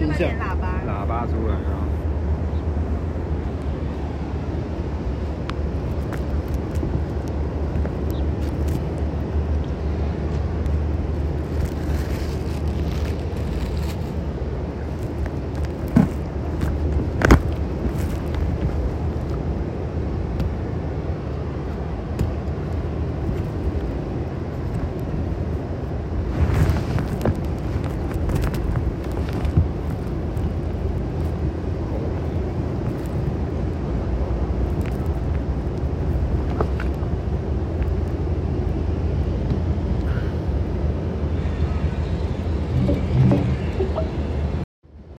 电线喇叭，喇叭出来啊。